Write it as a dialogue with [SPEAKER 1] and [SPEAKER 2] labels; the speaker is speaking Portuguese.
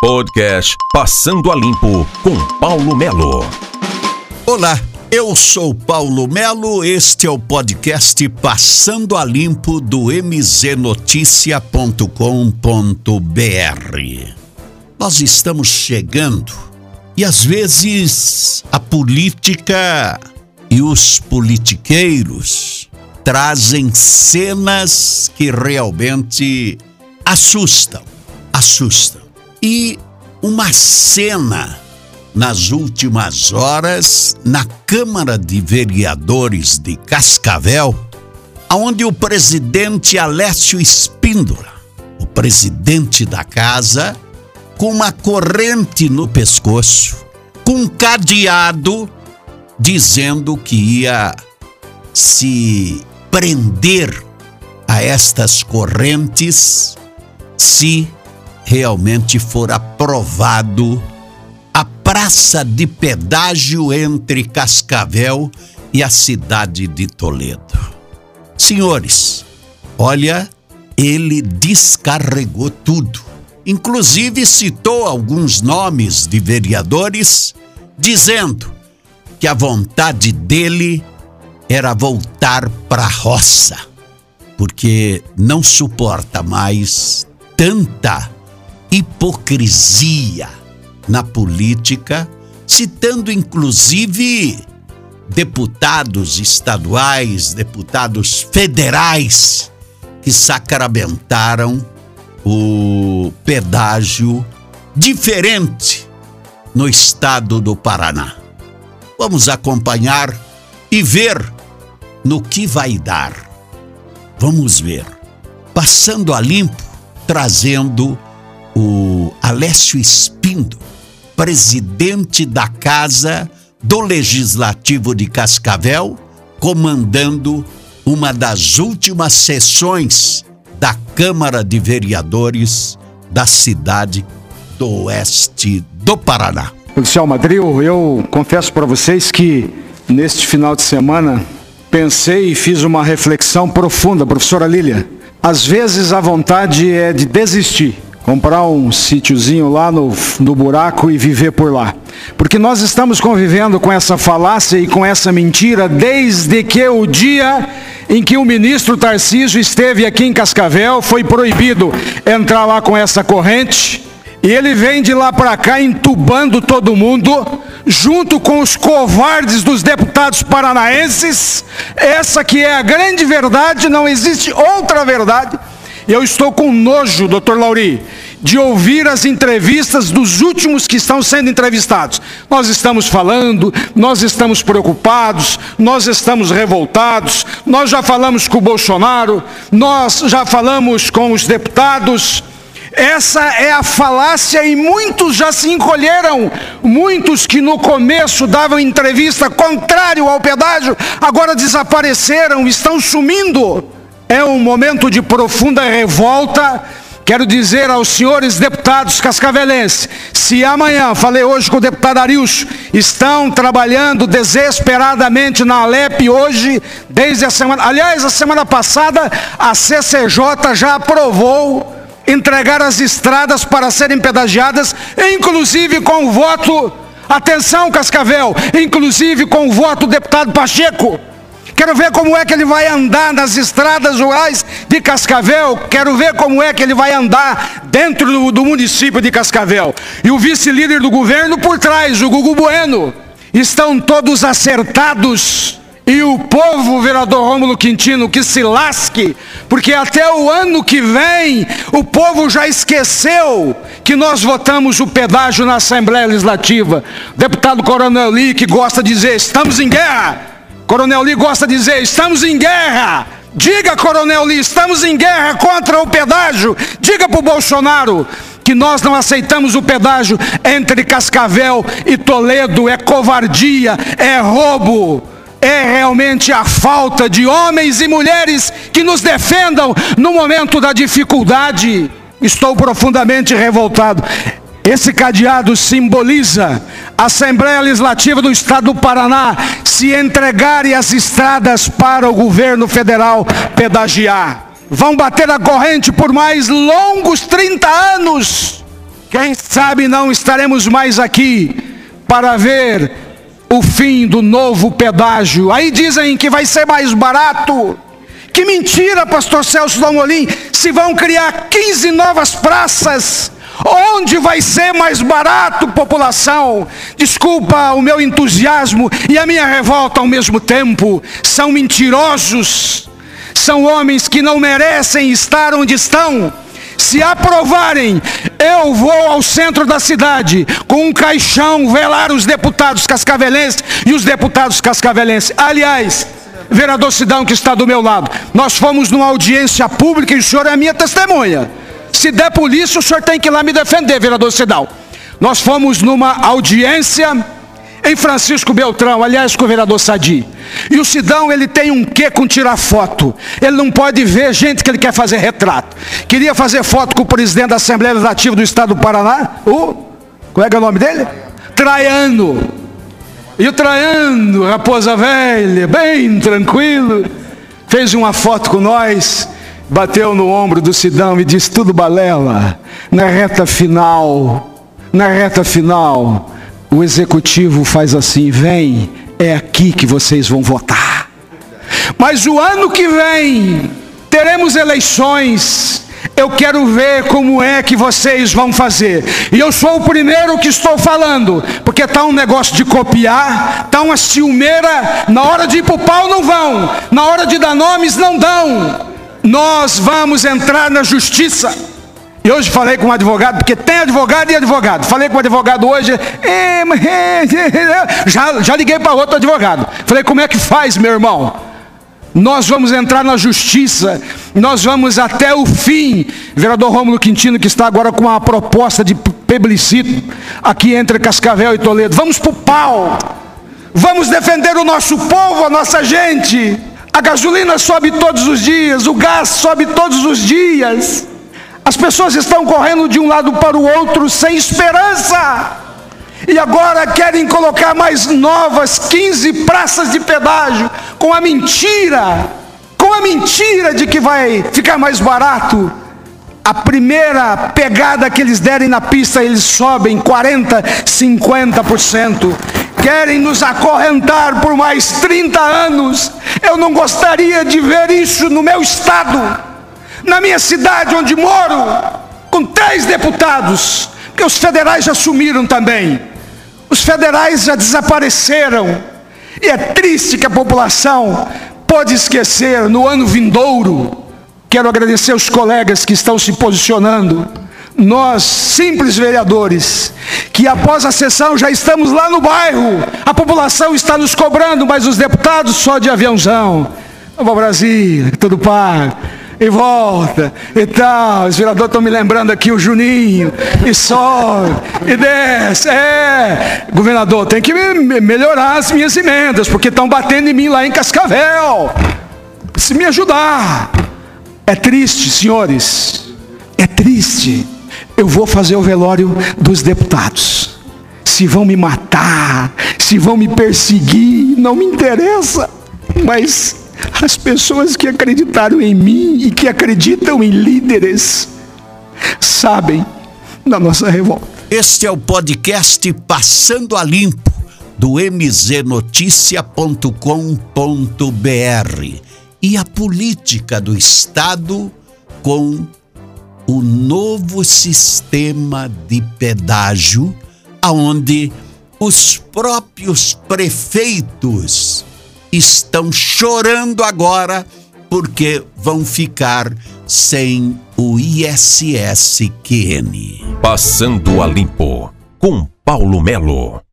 [SPEAKER 1] Podcast Passando a Limpo com Paulo Melo.
[SPEAKER 2] Olá, eu sou Paulo Melo. Este é o podcast Passando a Limpo do mznoticia.com.br. Nós estamos chegando e às vezes a política e os politiqueiros trazem cenas que realmente assustam, assustam. E uma cena nas últimas horas na Câmara de Vereadores de Cascavel, onde o presidente Alessio Espíndola, o presidente da casa, com uma corrente no pescoço, com um cadeado, dizendo que ia se prender a estas correntes se realmente for aprovado a praça de pedágio entre Cascavel e a cidade de Toledo. Senhores, olha, ele descarregou tudo. Inclusive citou alguns nomes de vereadores, dizendo que a vontade dele era voltar para a roça, porque não suporta mais tanta hipocrisia na política, citando inclusive deputados estaduais, deputados federais que sacramentaram o pedágio diferente no estado do Paraná. Vamos acompanhar e ver no que vai dar. Vamos ver. Passando a limpo, trazendo o Alessio Espindo, presidente da Casa do Legislativo de Cascavel, comandando uma das últimas sessões da Câmara de Vereadores da cidade do oeste do Paraná.
[SPEAKER 3] Policial Madril, eu confesso para vocês que neste final de semana pensei e fiz uma reflexão profunda, professora Lília. Às vezes a vontade é de desistir comprar um sítiozinho lá no, no buraco e viver por lá. Porque nós estamos convivendo com essa falácia e com essa mentira desde que o dia em que o ministro Tarcísio esteve aqui em Cascavel, foi proibido entrar lá com essa corrente, e ele vem de lá para cá entubando todo mundo, junto com os covardes dos deputados paranaenses. Essa que é a grande verdade, não existe outra verdade. Eu estou com nojo, doutor Lauri, de ouvir as entrevistas dos últimos que estão sendo entrevistados. Nós estamos falando, nós estamos preocupados, nós estamos revoltados, nós já falamos com o Bolsonaro, nós já falamos com os deputados. Essa é a falácia e muitos já se encolheram. Muitos que no começo davam entrevista contrário ao pedágio, agora desapareceram, estão sumindo. É um momento de profunda revolta. Quero dizer aos senhores deputados cascavelenses, se amanhã, falei hoje com o deputado Arius, estão trabalhando desesperadamente na Alep hoje, desde a semana, aliás, a semana passada, a CCJ já aprovou entregar as estradas para serem pedagiadas, inclusive com o voto, atenção Cascavel, inclusive com o voto do deputado Pacheco. Quero ver como é que ele vai andar nas estradas rurais de Cascavel. Quero ver como é que ele vai andar dentro do, do município de Cascavel. E o vice-líder do governo por trás, o Gugu Bueno. Estão todos acertados. E o povo, vereador Rômulo Quintino, que se lasque, porque até o ano que vem o povo já esqueceu que nós votamos o pedágio na Assembleia Legislativa. deputado Coronel Lee, que gosta de dizer: estamos em guerra. Coronel Lee gosta de dizer: estamos em guerra. Diga, Coronel Lee, estamos em guerra contra o pedágio. Diga para o Bolsonaro que nós não aceitamos o pedágio entre Cascavel e Toledo. É covardia, é roubo. É realmente a falta de homens e mulheres que nos defendam no momento da dificuldade. Estou profundamente revoltado. Esse cadeado simboliza Assembleia Legislativa do Estado do Paraná se entregarem as estradas para o governo federal pedagiar. Vão bater a corrente por mais longos 30 anos. Que Quem sabe não estaremos mais aqui para ver o fim do novo pedágio. Aí dizem que vai ser mais barato. Que mentira, pastor Celso Dalmolin. Se vão criar 15 novas praças, onde vai ser mais barato, população? Desculpa o meu entusiasmo e a minha revolta ao mesmo tempo. São mentirosos. São homens que não merecem estar onde estão se aprovarem, eu vou ao centro da cidade com um caixão velar os deputados cascavelenses e os deputados cascavelenses. Aliás, vereador Sidão que está do meu lado, nós fomos numa audiência pública e o senhor é minha testemunha. Se der polícia, o senhor tem que ir lá me defender, vereador Sidão. Nós fomos numa audiência em Francisco Beltrão, aliás, com o vereador Sadi. E o Sidão, ele tem um quê com tirar foto. Ele não pode ver gente que ele quer fazer retrato. Queria fazer foto com o presidente da Assembleia Legislativa do Estado do Paraná, o. Qual é, é o nome dele? Traiano. E o Traiano, raposa velha, bem tranquilo, fez uma foto com nós, bateu no ombro do Sidão e disse: Tudo balela. Na reta final, na reta final, o executivo faz assim: vem, é aqui que vocês vão votar. Mas o ano que vem teremos eleições. Eu quero ver como é que vocês vão fazer. E eu sou o primeiro que estou falando, porque está um negócio de copiar, está uma ciumeira. Na hora de ir para o pau não vão, na hora de dar nomes não dão. Nós vamos entrar na justiça. E hoje falei com um advogado, porque tem advogado e advogado. Falei com um advogado hoje, já, já liguei para outro advogado. Falei, como é que faz, meu irmão? Nós vamos entrar na justiça, nós vamos até o fim. Vereador Rômulo Quintino, que está agora com uma proposta de plebiscito aqui entre Cascavel e Toledo. Vamos para o pau, vamos defender o nosso povo, a nossa gente. A gasolina sobe todos os dias, o gás sobe todos os dias. As pessoas estão correndo de um lado para o outro sem esperança. E agora querem colocar mais novas 15 praças de pedágio com a mentira, com a mentira de que vai ficar mais barato. A primeira pegada que eles derem na pista, eles sobem 40, 50%. Querem nos acorrentar por mais 30 anos. Eu não gostaria de ver isso no meu estado na minha cidade onde moro, com três deputados, porque os federais já sumiram também. Os federais já desapareceram. E é triste que a população pode esquecer no ano vindouro. Quero agradecer os colegas que estão se posicionando. Nós, simples vereadores, que após a sessão já estamos lá no bairro, a população está nos cobrando, mas os deputados só de aviãozão. Vamos Brasil, tudo pago e volta e tal. Os vereadores estão me lembrando aqui o Juninho, e sobe, e desce. É, governador, tem que melhorar as minhas emendas, porque estão batendo em mim lá em Cascavel. Se me ajudar. É triste, senhores, é triste. Eu vou fazer o velório dos deputados. Se vão me matar, se vão me perseguir, não me interessa. Mas as pessoas que acreditaram em mim e que acreditam em líderes sabem da nossa revolta.
[SPEAKER 2] Este é o podcast Passando a Limpo do mznoticia.com.br e a política do Estado com o novo sistema de pedágio, aonde os próprios prefeitos estão chorando agora porque vão ficar sem o ISSQN.
[SPEAKER 1] Passando a Limpo com Paulo Melo.